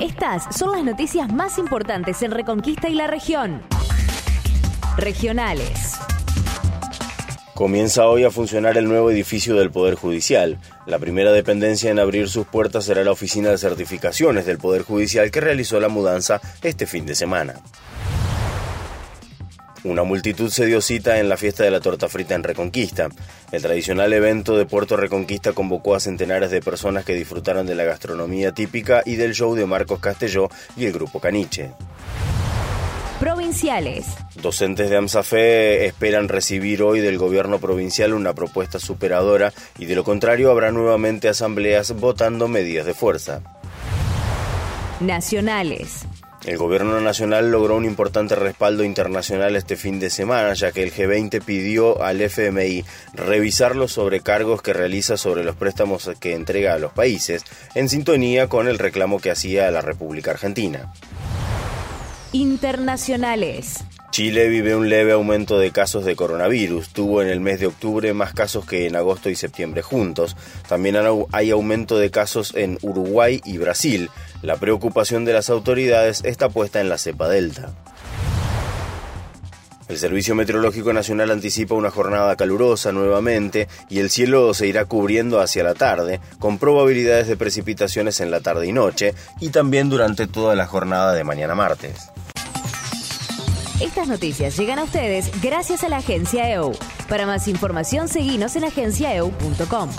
Estas son las noticias más importantes en Reconquista y la región. Regionales. Comienza hoy a funcionar el nuevo edificio del Poder Judicial. La primera dependencia en abrir sus puertas será la Oficina de Certificaciones del Poder Judicial que realizó la mudanza este fin de semana. Una multitud se dio cita en la fiesta de la torta frita en Reconquista. El tradicional evento de Puerto Reconquista convocó a centenares de personas que disfrutaron de la gastronomía típica y del show de Marcos Castelló y el grupo Caniche. Provinciales. Docentes de AMSAFE esperan recibir hoy del gobierno provincial una propuesta superadora y de lo contrario habrá nuevamente asambleas votando medidas de fuerza. Nacionales. El gobierno nacional logró un importante respaldo internacional este fin de semana, ya que el G20 pidió al FMI revisar los sobrecargos que realiza sobre los préstamos que entrega a los países, en sintonía con el reclamo que hacía la República Argentina. Internacionales. Chile vive un leve aumento de casos de coronavirus. Tuvo en el mes de octubre más casos que en agosto y septiembre juntos. También hay aumento de casos en Uruguay y Brasil. La preocupación de las autoridades está puesta en la cepa Delta. El Servicio Meteorológico Nacional anticipa una jornada calurosa nuevamente y el cielo se irá cubriendo hacia la tarde, con probabilidades de precipitaciones en la tarde y noche, y también durante toda la jornada de mañana martes. Estas noticias llegan a ustedes gracias a la agencia EU. Para más información, seguimos en agenciaeu.com.